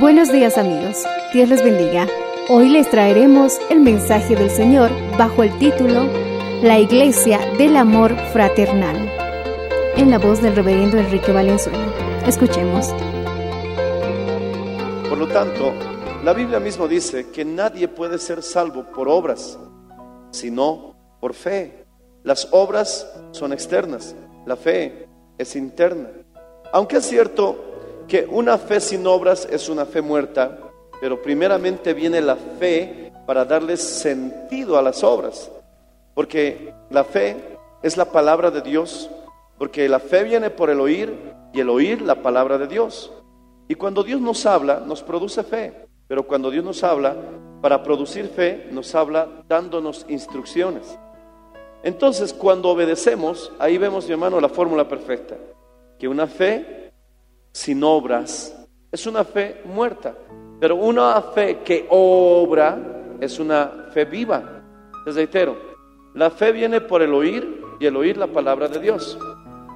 Buenos días amigos, Dios les bendiga. Hoy les traeremos el mensaje del Señor bajo el título La Iglesia del Amor Fraternal, en la voz del reverendo Enrique Valenzuela. Escuchemos. Por lo tanto, la Biblia mismo dice que nadie puede ser salvo por obras, sino por fe. Las obras son externas, la fe es interna. Aunque es cierto que una fe sin obras es una fe muerta, pero primeramente viene la fe para darle sentido a las obras. Porque la fe es la palabra de Dios, porque la fe viene por el oír y el oír la palabra de Dios. Y cuando Dios nos habla, nos produce fe. Pero cuando Dios nos habla, para producir fe, nos habla dándonos instrucciones. Entonces, cuando obedecemos, ahí vemos, mi hermano, la fórmula perfecta. Que una fe sin obras es una fe muerta. Pero una fe que obra es una fe viva. Les reitero, la fe viene por el oír y el oír la palabra de Dios.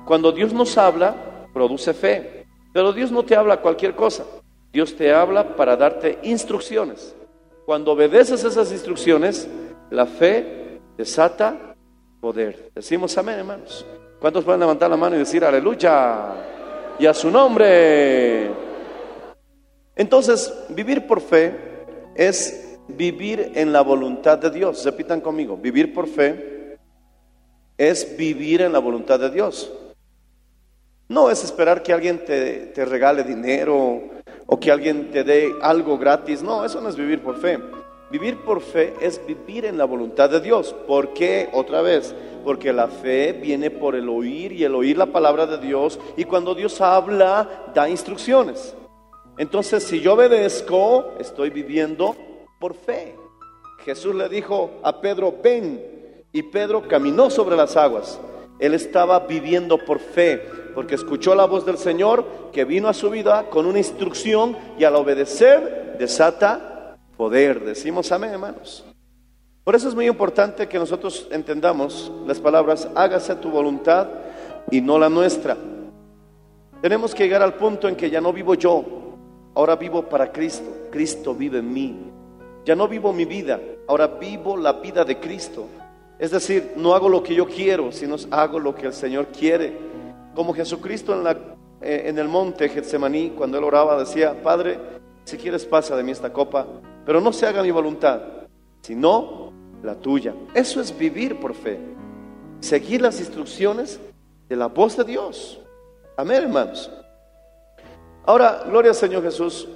Cuando Dios nos habla, produce fe. Pero Dios no te habla cualquier cosa. Dios te habla para darte instrucciones. Cuando obedeces esas instrucciones, la fe desata poder. Decimos amén, hermanos. ¿Cuántos pueden levantar la mano y decir aleluya? Y a su nombre. Entonces, vivir por fe es vivir en la voluntad de Dios. Repitan conmigo, vivir por fe es vivir en la voluntad de Dios. No es esperar que alguien te, te regale dinero o que alguien te dé algo gratis. No, eso no es vivir por fe. Vivir por fe es vivir en la voluntad de Dios. ¿Por qué? Otra vez, porque la fe viene por el oír y el oír la palabra de Dios y cuando Dios habla da instrucciones. Entonces, si yo obedezco, estoy viviendo por fe. Jesús le dijo a Pedro, ven, y Pedro caminó sobre las aguas. Él estaba viviendo por fe, porque escuchó la voz del Señor que vino a su vida con una instrucción y al obedecer desata poder. Decimos amén, hermanos. Por eso es muy importante que nosotros entendamos las palabras, hágase tu voluntad y no la nuestra. Tenemos que llegar al punto en que ya no vivo yo, ahora vivo para Cristo. Cristo vive en mí. Ya no vivo mi vida, ahora vivo la vida de Cristo. Es decir, no hago lo que yo quiero, sino hago lo que el Señor quiere. Como Jesucristo en, eh, el monte Getsemaní, cuando él oraba, decía, Padre, si quieres pasa de mí esta copa, pero no se haga mi voluntad, sino la tuya. Eso es vivir por fe. Seguir las instrucciones de la voz de Dios. Amén, hermanos. Ahora, gloria al Señor Jesús.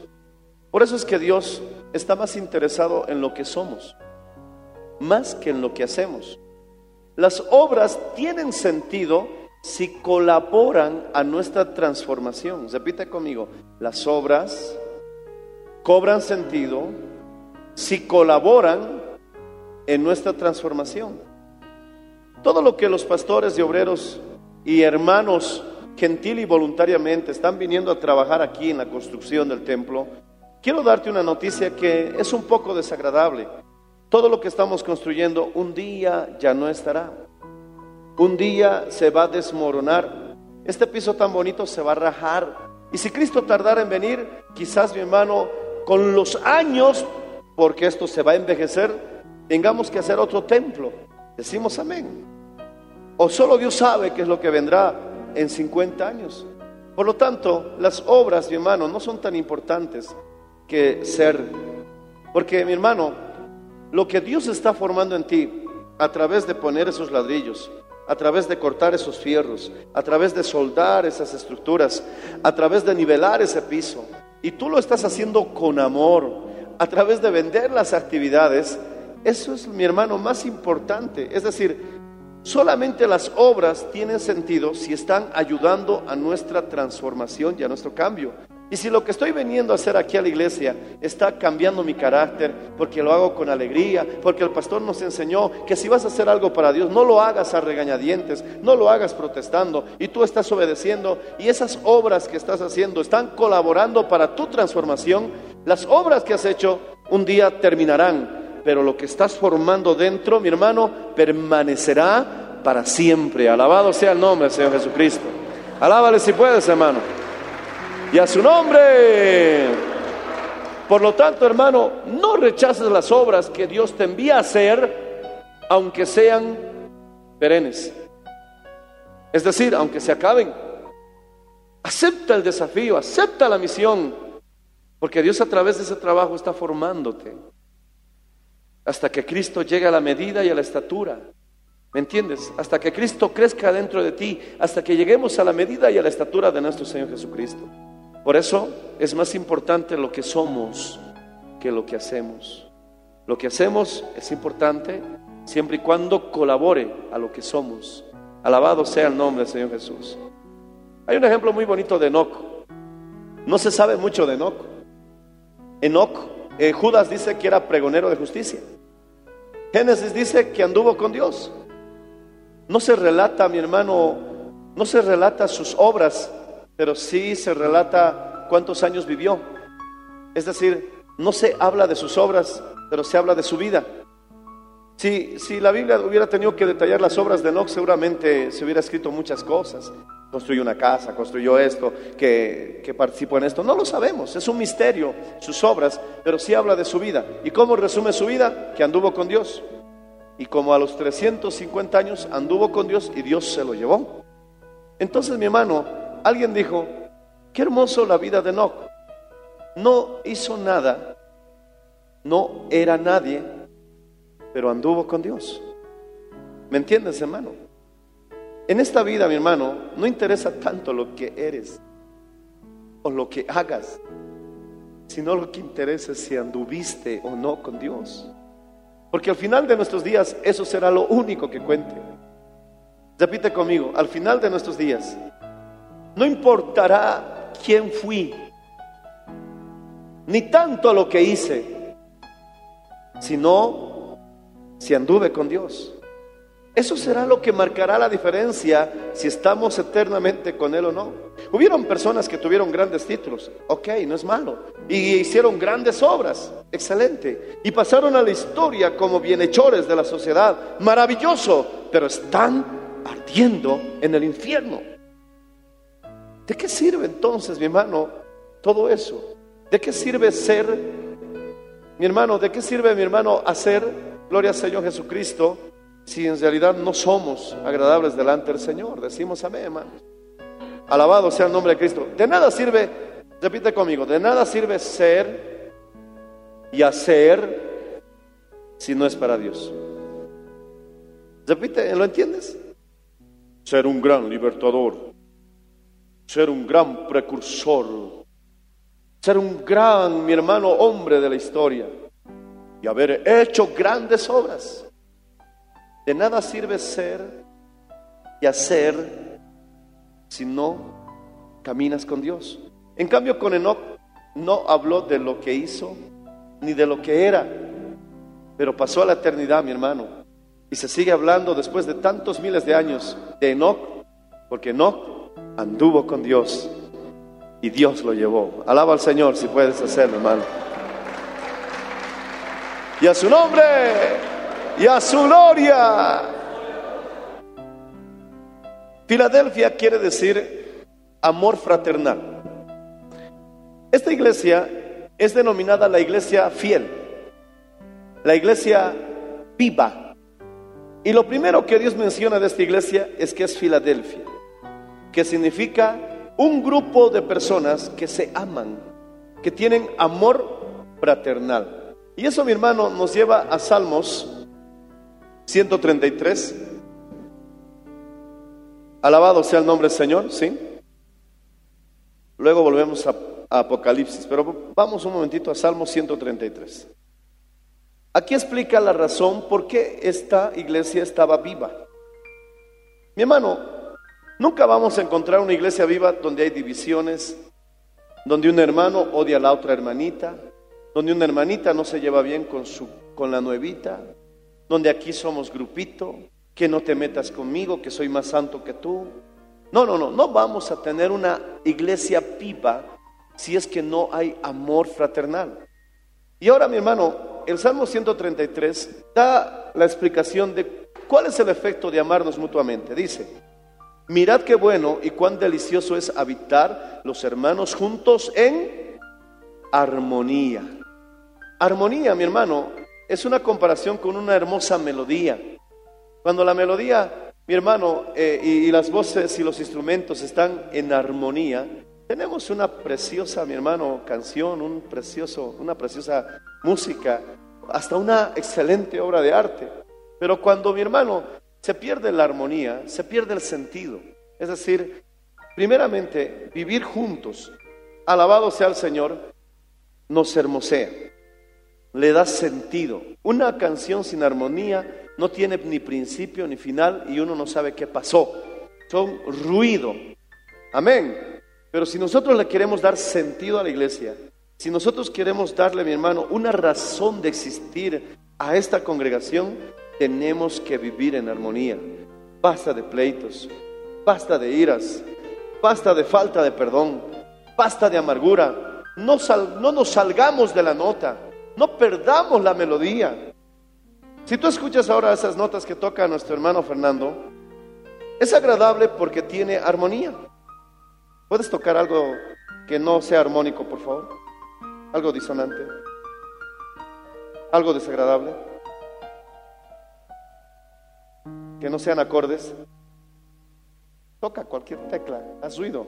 Por eso es que Dios está más interesado en lo que somos, más que en lo que hacemos. Las obras tienen sentido si colaboran a nuestra transformación. Repite conmigo, las obras cobran sentido si colaboran en nuestra transformación. Todo lo que los pastores y obreros y hermanos gentil y voluntariamente están viniendo a trabajar aquí en la construcción del templo, quiero darte una noticia que es un poco desagradable. Todo lo que estamos construyendo un día ya no estará. Un día se va a desmoronar. Este piso tan bonito se va a rajar. Y si Cristo tardara en venir, quizás mi hermano, con los años, porque esto se va a envejecer, tengamos que hacer otro templo. Decimos amén. O solo Dios sabe qué es lo que vendrá en 50 años. Por lo tanto, las obras, mi hermano, no son tan importantes que ser. Porque, mi hermano, lo que Dios está formando en ti a través de poner esos ladrillos, a través de cortar esos fierros, a través de soldar esas estructuras, a través de nivelar ese piso, y tú lo estás haciendo con amor, a través de vender las actividades, eso es, mi hermano, más importante. Es decir, Solamente las obras tienen sentido si están ayudando a nuestra transformación y a nuestro cambio. Y si lo que estoy veniendo a hacer aquí a la iglesia está cambiando mi carácter, porque lo hago con alegría, porque el pastor nos enseñó que si vas a hacer algo para Dios, no lo hagas a regañadientes, no lo hagas protestando, y tú estás obedeciendo, y esas obras que estás haciendo están colaborando para tu transformación, las obras que has hecho un día terminarán, pero lo que estás formando dentro, mi hermano, permanecerá para siempre. Alabado sea el nombre del Señor Jesucristo. Alábale si puedes, hermano. Y a su nombre. Por lo tanto, hermano, no rechaces las obras que Dios te envía a hacer, aunque sean perennes. Es decir, aunque se acaben. Acepta el desafío, acepta la misión, porque Dios a través de ese trabajo está formándote hasta que Cristo llegue a la medida y a la estatura. ¿Me entiendes? Hasta que Cristo crezca dentro de ti, hasta que lleguemos a la medida y a la estatura de nuestro Señor Jesucristo. Por eso es más importante lo que somos que lo que hacemos. Lo que hacemos es importante siempre y cuando colabore a lo que somos. Alabado sea el nombre del Señor Jesús. Hay un ejemplo muy bonito de Enoch. No se sabe mucho de Enoch. Enoch, eh, Judas dice que era pregonero de justicia. Génesis dice que anduvo con Dios. No se relata, mi hermano, no se relata sus obras, pero sí se relata cuántos años vivió. Es decir, no se habla de sus obras, pero se habla de su vida. Si, si la Biblia hubiera tenido que detallar las obras de Enoch, seguramente se hubiera escrito muchas cosas. Construyó una casa, construyó esto, que, que participó en esto. No lo sabemos, es un misterio sus obras, pero sí habla de su vida. ¿Y cómo resume su vida? Que anduvo con Dios. Y como a los 350 años anduvo con Dios y Dios se lo llevó. Entonces, mi hermano, alguien dijo, qué hermoso la vida de Enoch. No hizo nada, no era nadie, pero anduvo con Dios. ¿Me entiendes, hermano? En esta vida, mi hermano, no interesa tanto lo que eres o lo que hagas, sino lo que interesa es si anduviste o no con Dios. Porque al final de nuestros días eso será lo único que cuente. Repite conmigo, al final de nuestros días, no importará quién fui, ni tanto lo que hice, sino si anduve con Dios. Eso será lo que marcará la diferencia si estamos eternamente con Él o no. Hubieron personas que tuvieron grandes títulos, ok, no es malo, y hicieron grandes obras, excelente, y pasaron a la historia como bienhechores de la sociedad, maravilloso, pero están ardiendo en el infierno. ¿De qué sirve entonces, mi hermano, todo eso? ¿De qué sirve ser, mi hermano, de qué sirve, mi hermano, hacer, gloria al Señor Jesucristo? si en realidad no somos agradables delante del Señor. Decimos amén, hermanos. Alabado sea el nombre de Cristo. De nada sirve, repite conmigo, de nada sirve ser y hacer si no es para Dios. Repite, ¿lo entiendes? Ser un gran libertador, ser un gran precursor, ser un gran, mi hermano, hombre de la historia y haber hecho grandes obras. De nada sirve ser y hacer si no caminas con Dios. En cambio, con Enoch no habló de lo que hizo ni de lo que era, pero pasó a la eternidad, mi hermano. Y se sigue hablando después de tantos miles de años de Enoch, porque Enoch anduvo con Dios y Dios lo llevó. Alaba al Señor si puedes hacerlo, hermano. y a su nombre y a su gloria. Filadelfia quiere decir amor fraternal. Esta iglesia es denominada la iglesia fiel, la iglesia viva. Y lo primero que Dios menciona de esta iglesia es que es Filadelfia, que significa un grupo de personas que se aman, que tienen amor fraternal. Y eso, mi hermano, nos lleva a Salmos 133. Alabado sea el nombre del Señor, ¿sí? Luego volvemos a, a Apocalipsis, pero vamos un momentito a Salmos 133. Aquí explica la razón por qué esta iglesia estaba viva. Mi hermano, nunca vamos a encontrar una iglesia viva donde hay divisiones, donde un hermano odia a la otra hermanita, donde una hermanita no se lleva bien con, su, con la nuevita, donde aquí somos grupito, que no te metas conmigo, que soy más santo que tú. No, no, no, no vamos a tener una iglesia viva si es que no hay amor fraternal. Y ahora, mi hermano, el Salmo 133 da la explicación de cuál es el efecto de amarnos mutuamente. Dice, mirad qué bueno y cuán delicioso es habitar los hermanos juntos en armonía. Armonía, mi hermano, es una comparación con una hermosa melodía. Cuando la melodía, mi hermano, eh, y, y las voces y los instrumentos están en armonía, tenemos una preciosa, mi hermano, canción, un precioso, una preciosa música, hasta una excelente obra de arte. Pero cuando, mi hermano, se pierde la armonía, se pierde el sentido. Es decir, primeramente, vivir juntos, alabado sea el Señor, nos hermosea, le da sentido. Una canción sin armonía no tiene ni principio ni final y uno no sabe qué pasó. Son ruido. Amén. Pero si nosotros le queremos dar sentido a la iglesia, si nosotros queremos darle, mi hermano, una razón de existir a esta congregación, tenemos que vivir en armonía. Basta de pleitos, basta de iras, basta de falta de perdón, basta de amargura. No, no nos salgamos de la nota, no perdamos la melodía. Si tú escuchas ahora esas notas que toca nuestro hermano Fernando, es agradable porque tiene armonía. ¿Puedes tocar algo que no sea armónico, por favor? Algo disonante. Algo desagradable. Que no sean acordes. Toca cualquier tecla, haz ruido.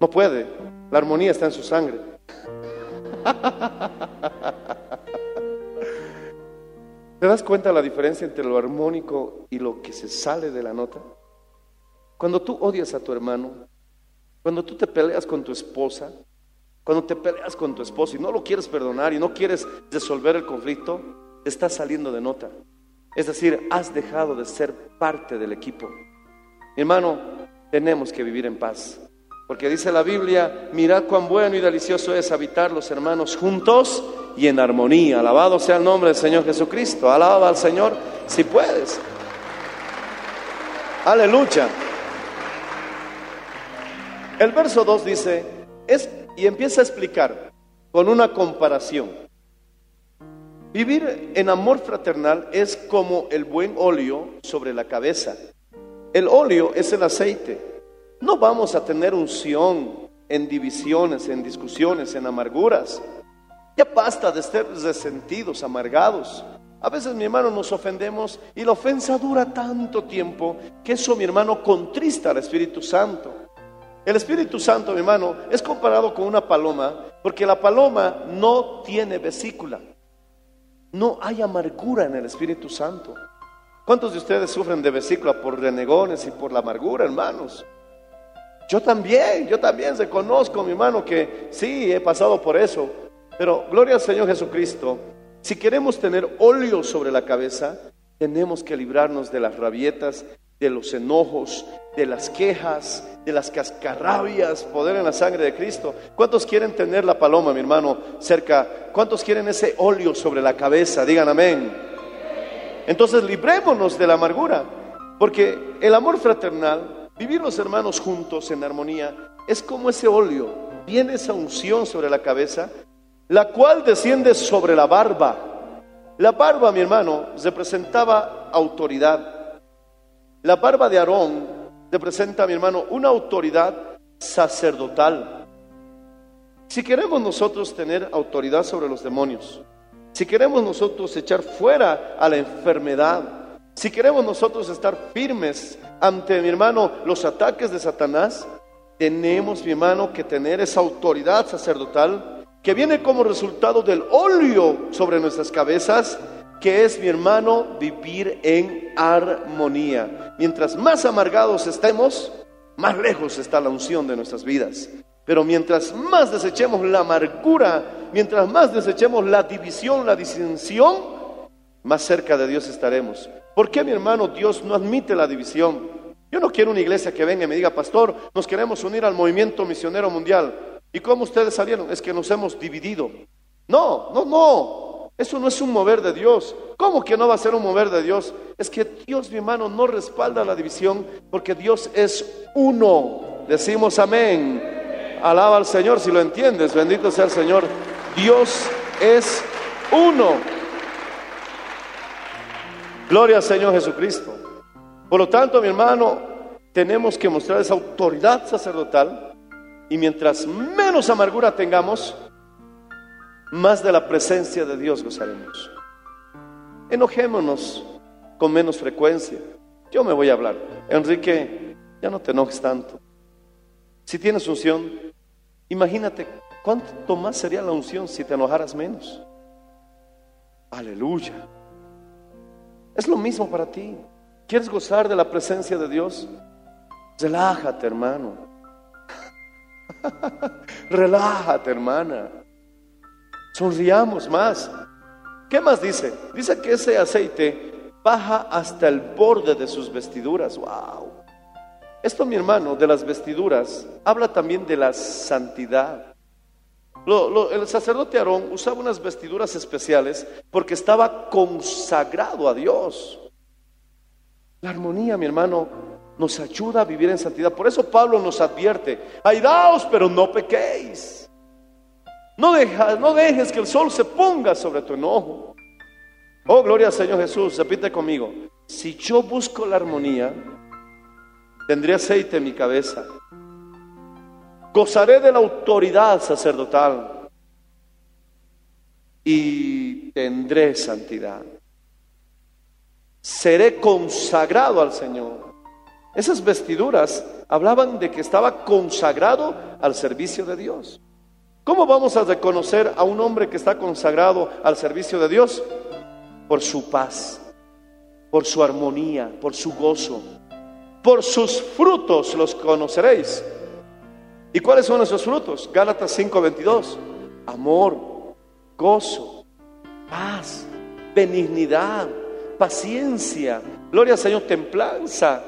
No puede, la armonía está en su sangre. ¿Te das cuenta la diferencia entre lo armónico y lo que se sale de la nota? Cuando tú odias a tu hermano, cuando tú te peleas con tu esposa, cuando te peleas con tu esposo y no lo quieres perdonar y no quieres resolver el conflicto, te estás saliendo de nota. Es decir, has dejado de ser parte del equipo. Hermano, tenemos que vivir en paz. Porque dice la Biblia, mirad cuán bueno y delicioso es habitar los hermanos juntos y en armonía. Alabado sea el nombre del Señor Jesucristo. Alaba al Señor si puedes. Aleluya. El verso 2 dice, es, y empieza a explicar con una comparación. Vivir en amor fraternal es como el buen óleo sobre la cabeza. El óleo es el aceite. No vamos a tener unción en divisiones, en discusiones, en amarguras. Ya basta de ser resentidos, amargados. A veces, mi hermano, nos ofendemos y la ofensa dura tanto tiempo que eso, mi hermano, contrista al Espíritu Santo. El Espíritu Santo, mi hermano, es comparado con una paloma porque la paloma no tiene vesícula. No hay amargura en el Espíritu Santo. ¿Cuántos de ustedes sufren de vesícula por renegones y por la amargura, hermanos? Yo también, yo también reconozco, mi hermano, que sí, he pasado por eso. Pero gloria al Señor Jesucristo. Si queremos tener óleo sobre la cabeza, tenemos que librarnos de las rabietas, de los enojos, de las quejas, de las cascarrabias, poder en la sangre de Cristo. ¿Cuántos quieren tener la paloma, mi hermano, cerca? ¿Cuántos quieren ese óleo sobre la cabeza? Digan amén. Entonces librémonos de la amargura, porque el amor fraternal, vivir los hermanos juntos en armonía, es como ese óleo, viene esa unción sobre la cabeza, la cual desciende sobre la barba. La barba, mi hermano, representaba autoridad. La barba de Aarón representa, mi hermano, una autoridad sacerdotal. Si queremos nosotros tener autoridad sobre los demonios, si queremos nosotros echar fuera a la enfermedad, si queremos nosotros estar firmes ante, mi hermano, los ataques de Satanás, tenemos, mi hermano, que tener esa autoridad sacerdotal que viene como resultado del óleo sobre nuestras cabezas, que es, mi hermano, vivir en armonía. Mientras más amargados estemos, más lejos está la unción de nuestras vidas. Pero mientras más desechemos la amargura, mientras más desechemos la división, la disensión, más cerca de Dios estaremos. ¿Por qué, mi hermano, Dios no admite la división? Yo no quiero una iglesia que venga y me diga, pastor, nos queremos unir al movimiento misionero mundial. ¿Y cómo ustedes salieron? Es que nos hemos dividido. No, no, no. Eso no es un mover de Dios. ¿Cómo que no va a ser un mover de Dios? Es que Dios, mi hermano, no respalda la división porque Dios es uno. Decimos amén. Alaba al Señor si lo entiendes. Bendito sea el Señor. Dios es uno. Gloria al Señor Jesucristo. Por lo tanto, mi hermano, tenemos que mostrar esa autoridad sacerdotal y mientras menos amargura tengamos, más de la presencia de Dios gozaremos. Enojémonos con menos frecuencia. Yo me voy a hablar. Enrique, ya no te enojes tanto. Si tienes unción, imagínate cuánto más sería la unción si te enojaras menos. Aleluya. Es lo mismo para ti. ¿Quieres gozar de la presencia de Dios? Relájate, hermano. Relájate, hermana. Sonriamos más. ¿Qué más dice? Dice que ese aceite baja hasta el borde de sus vestiduras. Wow. Esto, mi hermano, de las vestiduras, habla también de la santidad. el sacerdote Aarón usaba unas vestiduras especiales porque estaba consagrado a Dios. La armonía, mi hermano, nos ayuda a vivir en santidad. Por eso Pablo nos advierte, airaos, pero no pequéis. No, no dejes que el sol se ponga sobre tu enojo. Oh, gloria al Señor Jesús, repite conmigo. Si yo busco la armonía, tendré aceite en mi cabeza. Gozaré de la autoridad sacerdotal y tendré santidad seré consagrado al Señor. Esas vestiduras hablaban de que estaba consagrado al servicio de Dios. ¿Cómo vamos a reconocer a un hombre que está consagrado al servicio de Dios? Por su paz, por su armonía, por su gozo. Por sus frutos los conoceréis. ¿Y cuáles son esos frutos? Gálatas 5:22. Amor, gozo, paz, benignidad, paciencia, gloria al Señor, templanza.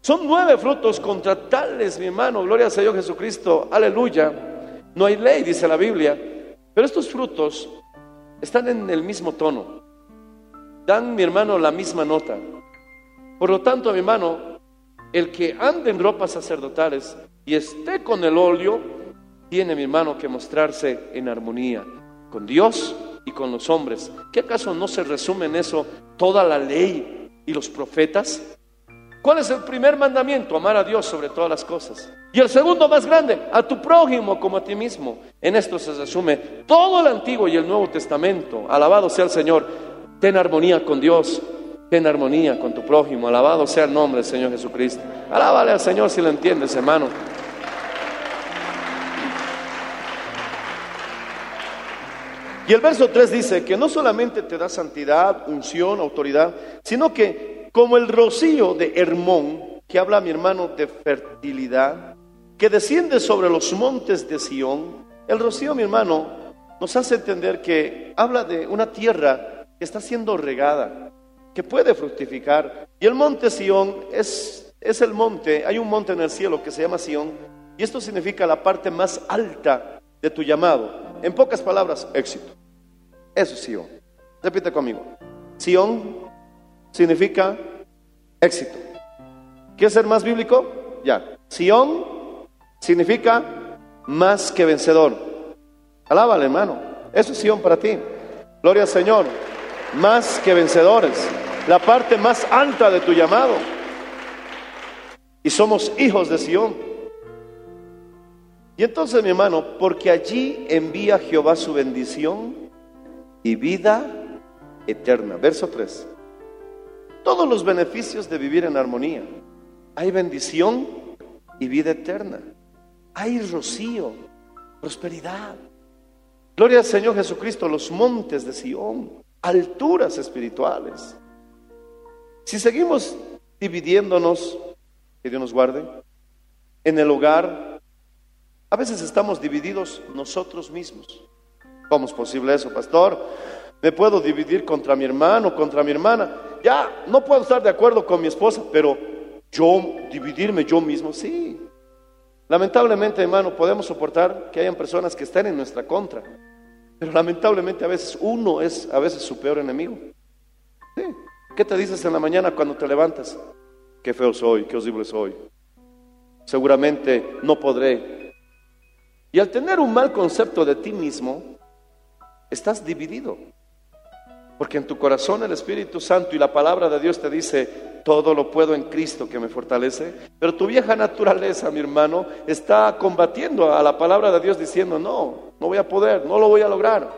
Son nueve frutos contra tales, mi hermano, gloria al Señor Jesucristo, aleluya. No hay ley, dice la Biblia, pero estos frutos están en el mismo tono. Dan, mi hermano, la misma nota. Por lo tanto, mi hermano, el que ande en ropas sacerdotales y esté con el óleo, tiene, mi hermano, que mostrarse en armonía con Dios y con los hombres. ¿Qué acaso no se resume en eso toda la ley y los profetas? ¿Cuál es el primer mandamiento? Amar a Dios sobre todas las cosas. Y el segundo más grande, a tu prójimo como a ti mismo. En esto se resume todo el Antiguo y el Nuevo Testamento. Alabado sea el Señor. Ten armonía con Dios. Ten armonía con tu prójimo. Alabado sea el nombre del Señor Jesucristo. Alábale al Señor si lo entiendes, hermano. Y el verso 3 dice que no solamente te da santidad, unción, autoridad, sino que como el rocío de Hermón, que habla mi hermano de fertilidad, que desciende sobre los montes de Sión, el rocío, mi hermano, nos hace entender que habla de una tierra que está siendo regada, que puede fructificar. Y el monte Sión es, es el monte, hay un monte en el cielo que se llama Sión, y esto significa la parte más alta de tu llamado. En pocas palabras, éxito. Eso es Sion. Repite conmigo. Sion significa éxito. ¿Quieres ser más bíblico? Ya. Sion significa más que vencedor. Alábale, hermano. Eso es Sion para ti. Gloria al Señor. Más que vencedores. La parte más alta de tu llamado. Y somos hijos de Sión. Y entonces, mi hermano, porque allí envía Jehová su bendición y vida eterna. Verso 3. Todos los beneficios de vivir en armonía. Hay bendición y vida eterna. Hay rocío, prosperidad. Gloria al Señor Jesucristo, los montes de Sión, alturas espirituales. Si seguimos dividiéndonos, que Dios nos guarde, en el hogar, a veces estamos divididos nosotros mismos. ¿Cómo es posible eso, pastor? Me puedo dividir contra mi hermano, contra mi hermana. Ya, no puedo estar de acuerdo con mi esposa, pero yo dividirme yo mismo, sí. Lamentablemente, hermano, podemos soportar que hayan personas que estén en nuestra contra, pero lamentablemente a veces uno es a veces su peor enemigo. ¿Qué te dices en la mañana cuando te levantas? Qué feo soy, qué horrible soy. Seguramente no podré. Y al tener un mal concepto de ti mismo, estás dividido. Porque en tu corazón el Espíritu Santo y la palabra de Dios te dice, todo lo puedo en Cristo que me fortalece. Pero tu vieja naturaleza, mi hermano, está combatiendo a la palabra de Dios diciendo, no, no voy a poder, no lo voy a lograr.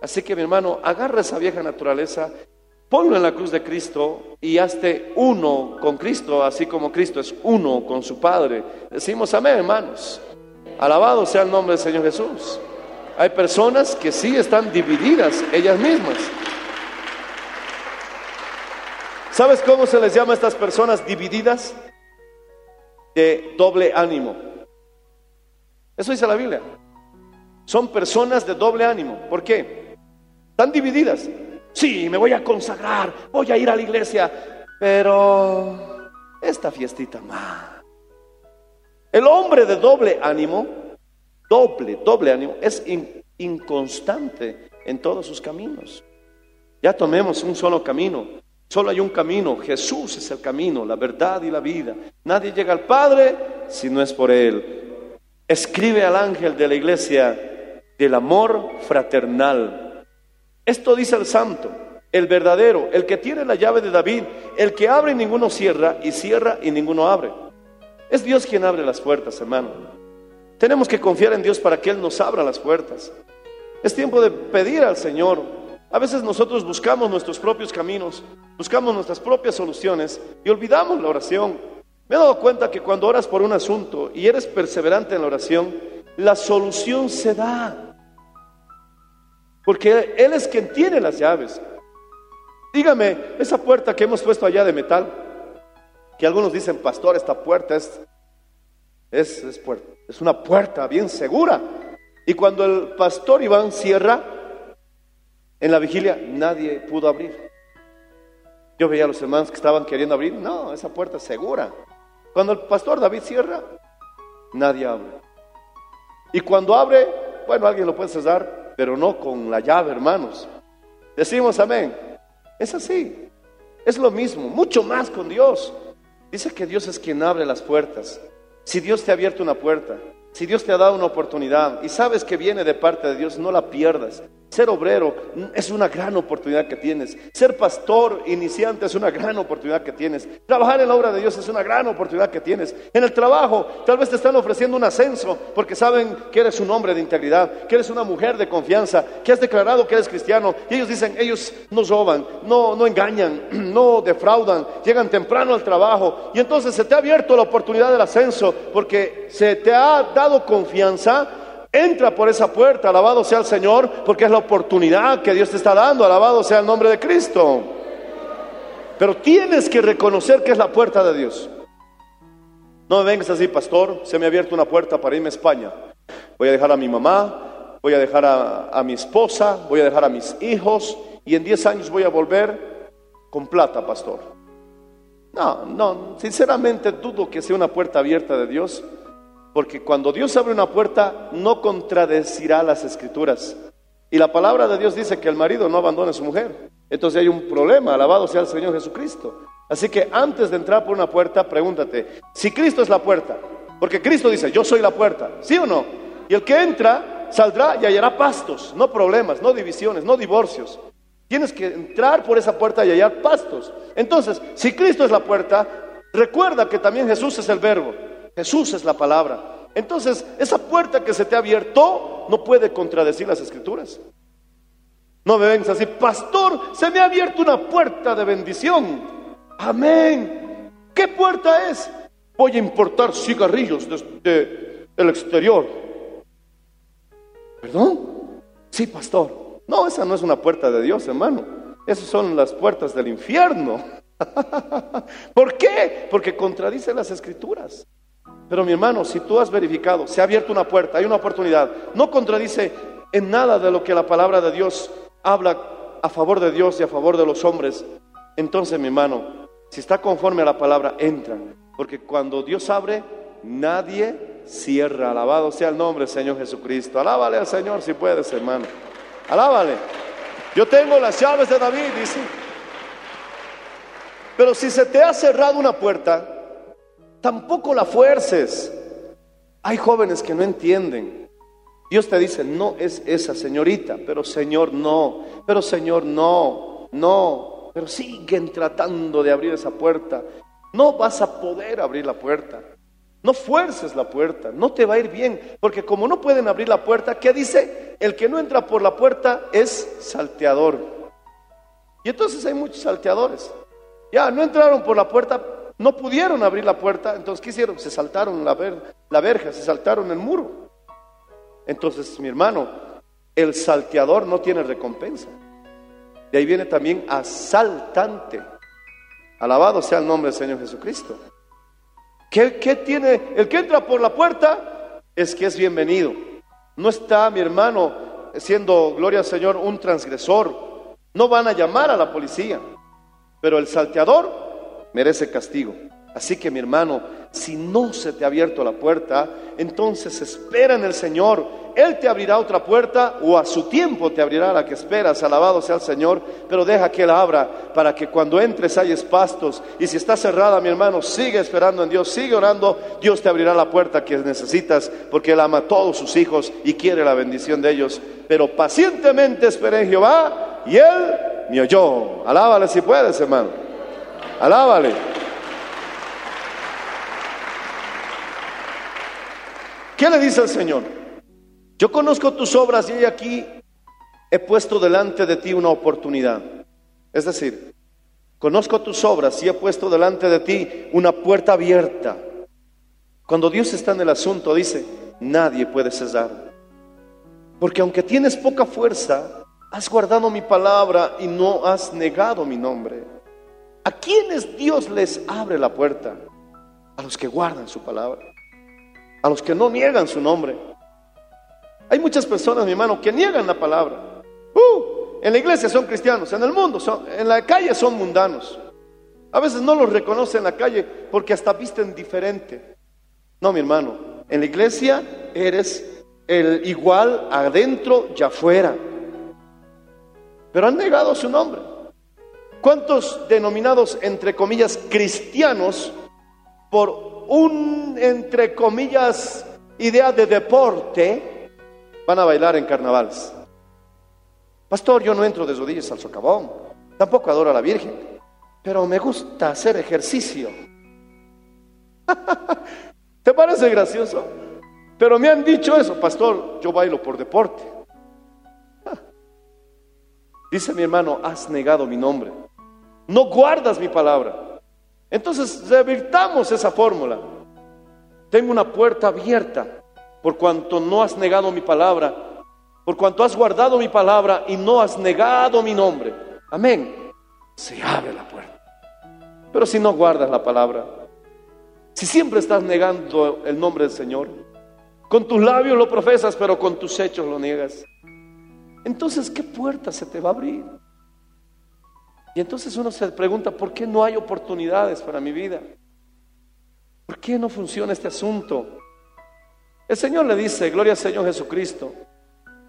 Así que mi hermano, agarra esa vieja naturaleza, ponlo en la cruz de Cristo y hazte uno con Cristo, así como Cristo es uno con su Padre. Decimos amén, hermanos. Alabado sea el nombre del Señor Jesús. Hay personas que sí están divididas ellas mismas. ¿Sabes cómo se les llama a estas personas divididas? De doble ánimo. Eso dice la Biblia. Son personas de doble ánimo. ¿Por qué? Están divididas. Sí, me voy a consagrar, voy a ir a la iglesia, pero esta fiestita más. El hombre de doble ánimo, doble, doble ánimo, es in- inconstante en todos sus caminos. Ya tomemos un solo camino. Solo hay un camino. Jesús es el camino, la verdad y la vida. Nadie llega al Padre si no es por Él. Escribe al ángel de la iglesia del amor fraternal. Esto dice el santo, el verdadero, el que tiene la llave de David, el que abre y ninguno cierra, y cierra y ninguno abre. Es Dios quien abre las puertas, hermano. Tenemos que confiar en Dios para que Él nos abra las puertas. Es tiempo de pedir al Señor. A veces nosotros buscamos nuestros propios caminos, buscamos nuestras propias soluciones y olvidamos la oración. Me he dado cuenta que cuando oras por un asunto y eres perseverante en la oración, la solución se da. Porque Él es quien tiene las llaves. Dígame, esa puerta que hemos puesto allá de metal, que algunos dicen, pastor, esta puerta es, es, es, puer- es una puerta bien segura. Y cuando el pastor Iván cierra, en la vigilia nadie pudo abrir. Yo veía a los hermanos que estaban queriendo abrir, no, esa puerta es segura. Cuando el pastor David cierra, nadie abre. Y cuando abre, bueno, alguien lo puede cerrar, pero no con la llave, hermanos. Decimos amén. Es así. Es lo mismo, mucho más con Dios. Dice que Dios es quien abre las puertas. Si Dios te ha abierto una puerta, si Dios te ha dado una oportunidad y sabes que viene de parte de Dios, no la pierdas. Ser obrero es una gran oportunidad que tienes. Ser pastor iniciante es una gran oportunidad que tienes. Trabajar en la obra de Dios es una gran oportunidad que tienes. En el trabajo tal vez te están ofreciendo un ascenso porque saben que eres un hombre de integridad, que eres una mujer de confianza, que has declarado que eres cristiano. Y ellos dicen, ellos no roban, no, no engañan, no defraudan, llegan temprano al trabajo. Y entonces se te ha abierto la oportunidad del ascenso porque se te ha dado confianza. Entra por esa puerta, alabado sea el Señor, porque es la oportunidad que Dios te está dando, alabado sea el nombre de Cristo. Pero tienes que reconocer que es la puerta de Dios. No me vengas así, pastor, se me ha abierto una puerta para irme a España. Voy a dejar a mi mamá, voy a dejar a, mi esposa, voy a dejar a mis hijos y en 10 años voy a volver con plata, pastor. No, no, sinceramente dudo que sea una puerta abierta de Dios, porque cuando Dios abre una puerta no contradecirá las escrituras. Y la palabra de Dios dice que el marido no abandone a su mujer. Entonces hay un problema, alabado sea el Señor Jesucristo. Así que antes de entrar por una puerta, pregúntate, si Cristo es la puerta, Porque Cristo dice, yo soy la puerta, ¿sí o no? Y el que entra saldrá y hallará pastos, no problemas, no divisiones, no divorcios. Tienes que entrar por esa puerta y hallar pastos. Entonces, si Cristo es la puerta, recuerda que también Jesús es el verbo, Jesús es la palabra. Entonces, esa puerta que se te ha abierto no puede contradecir las escrituras. No me vengas así, pastor, se me ha abierto una puerta de bendición. Amén. ¿Qué puerta es? Voy a importar cigarrillos desde el exterior. ¿Perdón? Sí, pastor. No, esa no es una puerta de Dios, hermano. Esas son las puertas del infierno. ¿Por qué? Porque contradice las escrituras. Pero mi hermano, si tú has verificado, se ha abierto una puerta, hay una oportunidad, no contradice en nada de lo que la palabra de Dios habla a favor de Dios y a favor de los hombres, entonces mi hermano, si está conforme a la palabra, entra. Porque cuando Dios abre, nadie cierra. Alabado sea el nombre del Señor Jesucristo. Alábale al Señor si puedes, hermano. Alábale. Yo tengo las llaves de David, dice. Pero si se te ha cerrado una puerta, tampoco la fuerces. Hay jóvenes que no entienden. Dios te dice, no es esa señorita, pero Señor no, pero Señor no, no, pero siguen tratando de abrir esa puerta. No vas a poder abrir la puerta. No fuerces la puerta, no te va a ir bien, porque como no pueden abrir la puerta, ¿qué dice? El que no entra por la puerta es salteador. Y entonces hay muchos salteadores. Ya no entraron por la puerta, no pudieron abrir la puerta, entonces ¿qué hicieron? Se saltaron la, ver- la verja, se saltaron el muro. Entonces, mi hermano, el salteador no tiene recompensa. De ahí viene también asaltante. Alabado sea el nombre del Señor Jesucristo. ¿Qué, qué tiene? El que entra por la puerta es que es bienvenido. No está, mi hermano, siendo, gloria al Señor, un transgresor. No van a llamar a la policía. Pero el salteador merece castigo. Así que mi hermano, si no se te ha abierto la puerta, entonces espera en el Señor. Él te abrirá otra puerta o a su tiempo te abrirá la que esperas. Alabado sea el Señor. Pero deja que Él abra para que cuando entres hayas pastos. Y si está cerrada, mi hermano, sigue esperando en Dios, sigue orando. Dios te abrirá la puerta que necesitas porque Él ama a todos sus hijos y quiere la bendición de ellos. Pero pacientemente esperé en Jehová y Él me oyó. Alábale si puedes, hermano. Alábale. ¿Qué le dice el Señor? Yo conozco tus obras y he aquí he puesto delante de ti una oportunidad. Es decir, conozco tus obras y he puesto delante de ti una puerta abierta. Cuando Dios está en el asunto, dice, nadie puede cesar. Porque aunque tienes poca fuerza, has guardado mi palabra y no has negado mi nombre. ¿A quiénes Dios les abre la puerta? A los que guardan su palabra a los que no niegan su nombre. Hay muchas personas, mi hermano, que niegan la palabra. Uh, en la iglesia son cristianos, en el mundo, son, en la calle son mundanos. A veces no los reconoce en la calle porque hasta visten diferente. No, mi hermano, en la iglesia eres el igual adentro y afuera. Pero han negado su nombre. ¿Cuántos denominados, entre comillas, cristianos, por un, entre comillas, idea de deporte, van a bailar en carnavales. Pastor, yo no entro de rodillas al socavón, tampoco adoro a la Virgen, pero me gusta hacer ejercicio. ¿Te parece gracioso? Pero me han dicho eso, pastor, yo bailo por deporte. Dice mi hermano, has negado mi nombre, no guardas mi palabra. Entonces, revirtamos esa fórmula. Tengo una puerta abierta por cuanto no has negado mi palabra, por cuanto has guardado mi palabra y no has negado mi nombre. Amén. Se abre la puerta. Pero si no guardas la palabra, si siempre estás negando el nombre del Señor, con tus labios lo profesas, pero con tus hechos lo niegas, entonces, ¿qué puerta se te va a abrir? Y entonces uno se pregunta, ¿por qué no hay oportunidades para mi vida? ¿Por qué no funciona este asunto? El Señor le dice, gloria al Señor Jesucristo,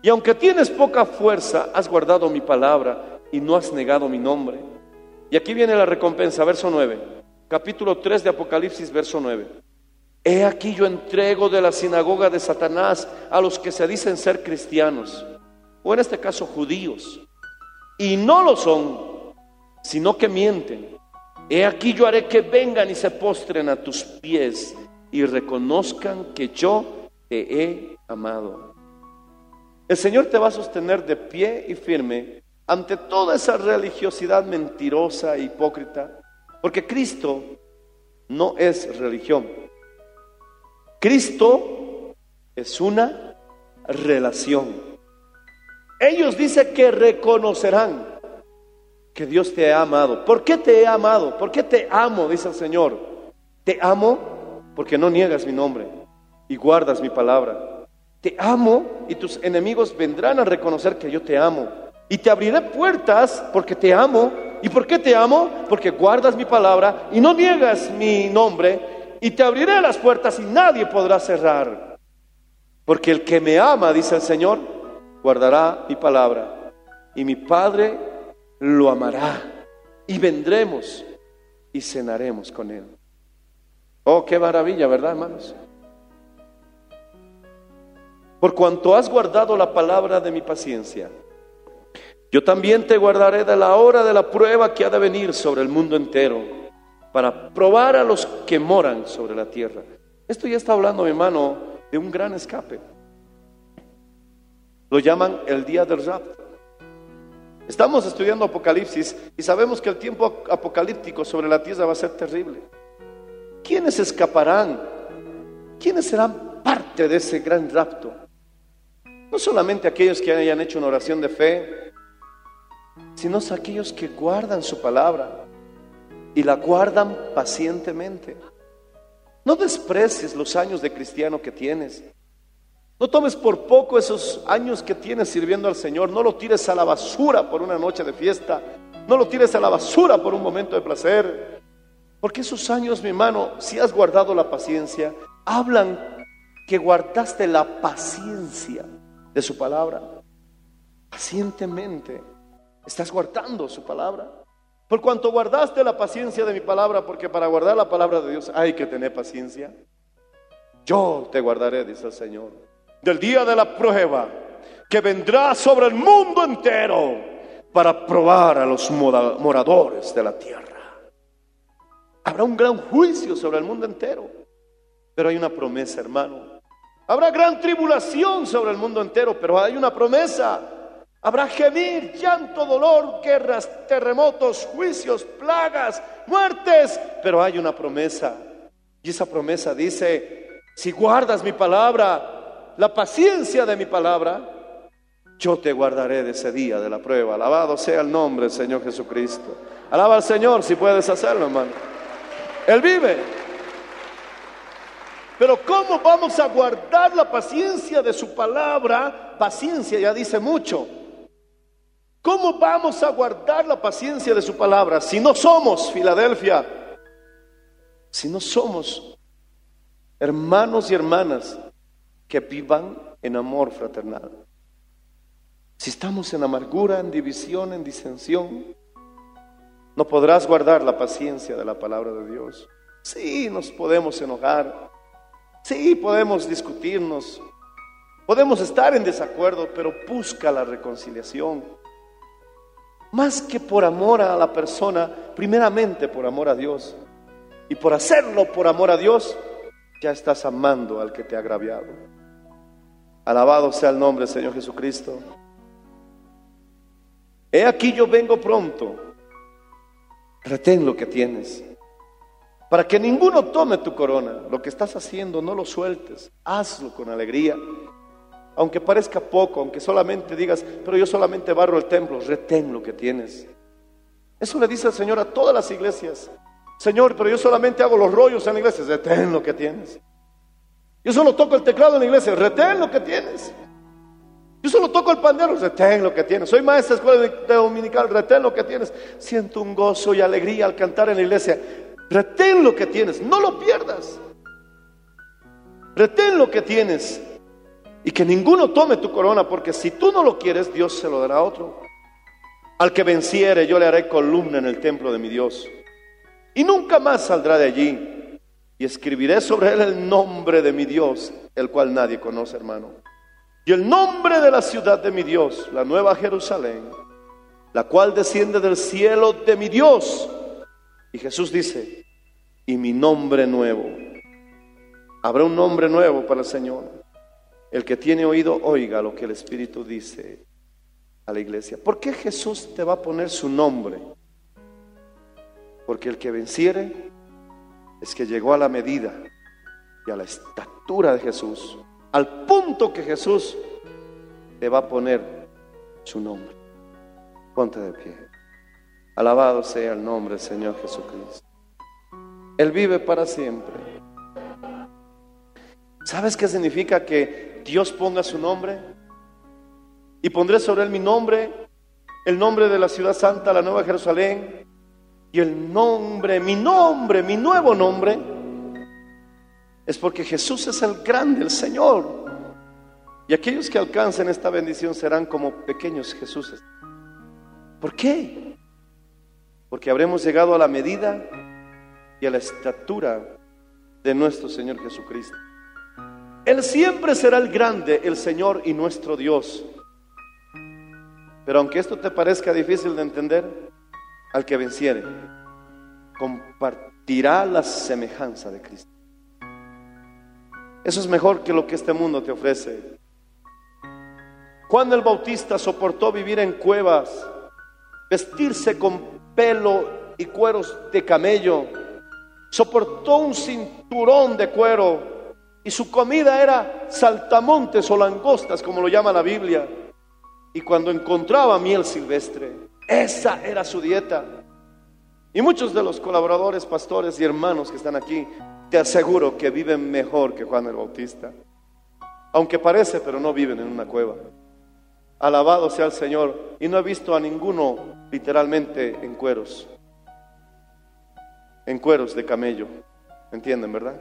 y aunque tienes poca fuerza, has guardado mi palabra y no has negado mi nombre. Y aquí viene la recompensa, verso 9, capítulo 3 de Apocalipsis, verso 9. He aquí yo entrego de la sinagoga de Satanás a los que se dicen ser cristianos, o en este caso judíos, y no lo son, sino que mienten. He aquí yo haré que vengan y se postren a tus pies y reconozcan que yo te he amado. El Señor te va a sostener de pie y firme ante toda esa religiosidad mentirosa e hipócrita, porque Cristo no es religión. Cristo es una relación. Ellos dicen que reconocerán que Dios te ha amado. ¿Por qué te he amado? ¿Por qué te amo? Dice el Señor. Te amo porque no niegas mi nombre y guardas mi palabra. Te amo y tus enemigos vendrán a reconocer que yo te amo. Y te abriré puertas porque te amo. ¿Y por qué te amo? Porque guardas mi palabra y no niegas mi nombre. Y te abriré las puertas y nadie podrá cerrar. Porque el que me ama, dice el Señor, guardará mi palabra. Y mi Padre lo amará. Y vendremos y cenaremos con él. Oh, qué maravilla, ¿verdad, hermanos? Por cuanto has guardado la palabra de mi paciencia, yo también te guardaré de la hora de la prueba que ha de venir sobre el mundo entero, para probar a los que moran sobre la tierra. Esto ya está hablando, mi hermano, de un gran escape. Lo llaman el día del rapto. Estamos estudiando Apocalipsis y sabemos que el tiempo apocalíptico sobre la tierra va a ser terrible. ¿Quiénes escaparán? ¿Quiénes serán parte de ese gran rapto? No solamente aquellos que hayan hecho una oración de fe, sino aquellos que guardan su palabra y la guardan pacientemente. No desprecies los años de cristiano que tienes. No tomes por poco esos años que tienes sirviendo al Señor. No lo tires a la basura por una noche de fiesta. No lo tires a la basura por un momento de placer. Porque esos años, mi hermano, si has guardado la paciencia, hablan que guardaste la paciencia de su palabra. Pacientemente estás guardando su palabra. Por cuanto guardaste la paciencia de mi palabra, porque para guardar la palabra de Dios hay que tener paciencia. Yo te guardaré, dice el Señor, del día de la prueba que vendrá sobre el mundo entero para probar a los moradores de la tierra. Habrá un gran juicio sobre el mundo entero, pero hay una promesa, hermano. Habrá gran tribulación sobre el mundo entero, pero hay una promesa. Habrá gemir, llanto, dolor, guerras, terremotos, juicios, plagas, muertes, pero hay una promesa. Y esa promesa dice, si guardas mi palabra, la paciencia de mi palabra, yo te guardaré de ese día de la prueba. Alabado sea el nombre del Señor Jesucristo. Alaba al Señor si puedes hacerlo, hermano. Él vive. Pero ¿cómo vamos a guardar la paciencia de su palabra? Paciencia ya dice mucho. ¿Cómo vamos a guardar la paciencia de su palabra si no somos Filadelfia? Si no somos hermanos y hermanas que vivan en amor fraternal. Si estamos en amargura, en división, en disensión, no podrás guardar la paciencia de la palabra de Dios. Sí, nos podemos enojar, Sí, podemos discutirnos, podemos estar en desacuerdo, pero busca la reconciliación. Más que por amor a la persona, primeramente por amor a Dios. Y por hacerlo por amor a Dios, ya estás amando al que te ha agraviado. Alabado sea el nombre del Señor Jesucristo. He aquí yo vengo pronto. Retén lo que tienes. Para que ninguno tome tu corona. Lo que estás haciendo, no lo sueltes. Hazlo con alegría. Aunque parezca poco, aunque solamente digas, pero yo solamente barro el templo, retén lo que tienes. Eso le dice el Señor a todas las iglesias. Señor, pero yo solamente hago los rollos en la iglesia, retén lo que tienes. Yo solo toco el teclado en la iglesia, retén lo que tienes. Yo solo toco el pandero, retén lo que tienes. Soy maestra de escuela dominical, retén lo que tienes. Siento un gozo y alegría al cantar en la iglesia. Retén lo que tienes, no lo pierdas. Retén lo que tienes y que ninguno tome tu corona, porque si tú no lo quieres, Dios se lo dará a otro. Al que venciere, yo le haré columna en el templo de mi Dios y nunca más saldrá de allí. Y escribiré sobre él el nombre de mi Dios, el cual nadie conoce, hermano. Y el nombre de la ciudad de mi Dios, la nueva Jerusalén, la cual desciende del cielo de mi Dios. Y Jesús dice, y mi nombre nuevo. Habrá un nombre nuevo para el Señor. El que tiene oído, oiga lo que el Espíritu dice a la iglesia. ¿Por qué Jesús te va a poner su nombre? Porque el que venciere es que llegó a la medida y a la estatura de Jesús, al punto que Jesús te va a poner su nombre. Ponte de pie. Alabado sea el nombre del Señor Jesucristo. Él vive para siempre. ¿Sabes qué significa que Dios ponga su nombre? Y pondré sobre él mi nombre, el nombre de la ciudad santa, la nueva Jerusalén, el nombre, mi nombre, mi nuevo nombre, es porque Jesús es el grande, el Señor. Y aquellos que alcancen esta bendición serán como pequeños Jesuses. ¿Por qué? Porque habremos llegado a la medida y a la estatura de nuestro Señor Jesucristo. Él siempre será el grande, el Señor y nuestro Dios. Pero aunque esto te parezca difícil de entender, al que venciere compartirá la semejanza de Cristo. Eso es mejor que lo que este mundo te ofrece. Juan el Bautista soportó vivir en cuevas, vestirse con pelo y cueros de camello, soportó un cinturón de cuero y su comida era saltamontes o langostas, como lo llama la Biblia. Y cuando encontraba miel silvestre, esa era su dieta. Y muchos de los colaboradores, pastores y hermanos que están aquí, te aseguro que viven mejor que Juan el Bautista. Aunque parece, pero no viven en una cueva. Alabado sea el Señor. Y no he visto a ninguno literalmente en cueros. En cueros de camello. ¿Entienden, verdad?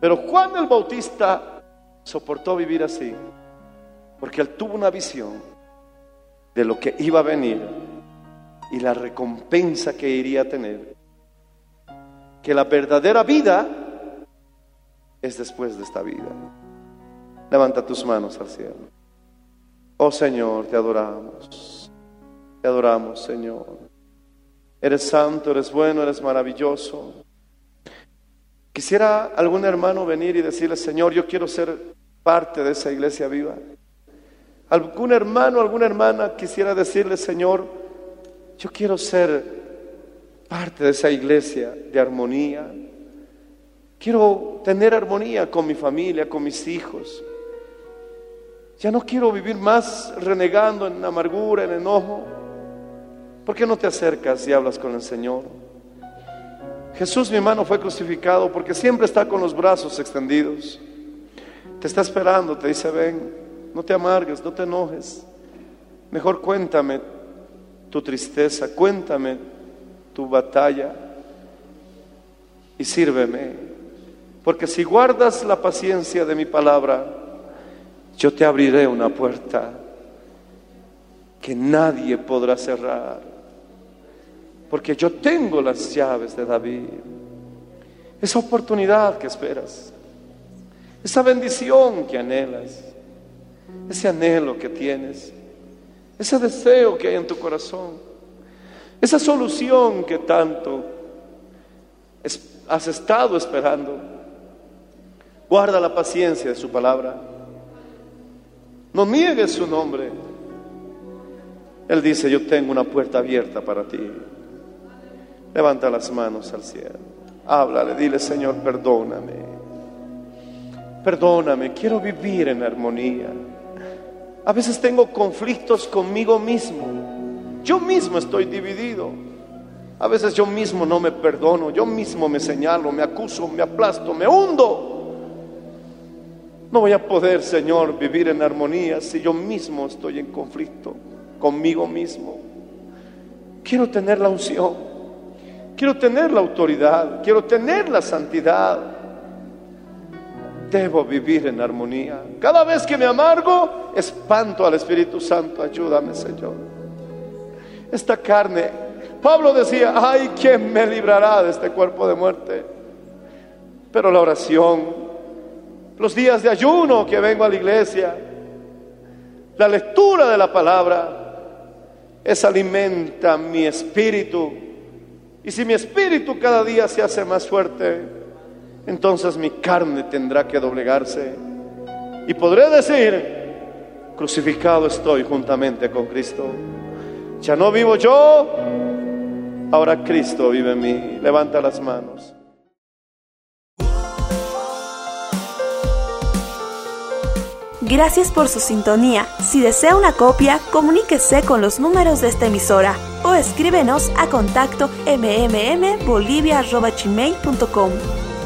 Pero Juan el Bautista soportó vivir así. Porque él tuvo una visión de lo que iba a venir y la recompensa que iría a tener. Que la verdadera vida es después de esta vida. Levanta tus manos al cielo. Oh Señor, te adoramos. Te adoramos, Señor. Eres santo, eres bueno, eres maravilloso. Quisiera algún hermano venir y decirle, Señor, yo quiero ser parte de esa iglesia viva. Algún hermano, alguna hermana quisiera decirle, Señor, yo quiero ser parte de esa iglesia de armonía. Quiero tener armonía con mi familia, con mis hijos. Ya no quiero vivir más renegando en amargura, en enojo. ¿Por qué no te acercas y hablas con el Señor? Jesús, mi hermano, fue crucificado porque siempre está con los brazos extendidos. Te está esperando, te dice, ven, no te amargues, no te enojes. Mejor cuéntame tu tristeza, cuéntame tu batalla y sírveme. Porque si guardas la paciencia de mi palabra, yo te abriré una puerta que nadie podrá cerrar. Porque yo tengo las llaves de David. Esa oportunidad que esperas, esa bendición que anhelas, ese anhelo que tienes ese deseo que hay en tu corazón, esa solución que tanto has estado esperando. Guarda la paciencia de su palabra. No niegues su nombre. Él dice, yo tengo una puerta abierta para ti. Levanta las manos al cielo. Háblale, dile, Señor, perdóname. Perdóname, quiero vivir en armonía. A veces tengo conflictos conmigo mismo. Yo mismo estoy dividido. A veces yo mismo no me perdono, yo mismo me señalo, me acuso, me aplasto, me hundo. No voy a poder, Señor, vivir en armonía si yo mismo estoy en conflicto conmigo mismo. Quiero tener la unción, quiero tener la autoridad, quiero tener la santidad. Debo vivir en armonía. Cada vez que me amargo, espanto al Espíritu Santo. Ayúdame, Señor. Esta carne, Pablo decía, ay, ¿quién me librará de este cuerpo de muerte? Pero la oración, los días de ayuno que vengo a la iglesia, la lectura de la palabra, es alimenta mi espíritu. Y si mi espíritu cada día se hace más fuerte, entonces mi carne tendrá que doblegarse. Y podré decir, crucificado estoy juntamente con Cristo. Ya no vivo yo, ahora Cristo vive en mí. Levanta las manos. Gracias por su sintonía. Si desea una copia, comuníquese con los números de esta emisora o escríbenos a contacto mmmbolivia.com.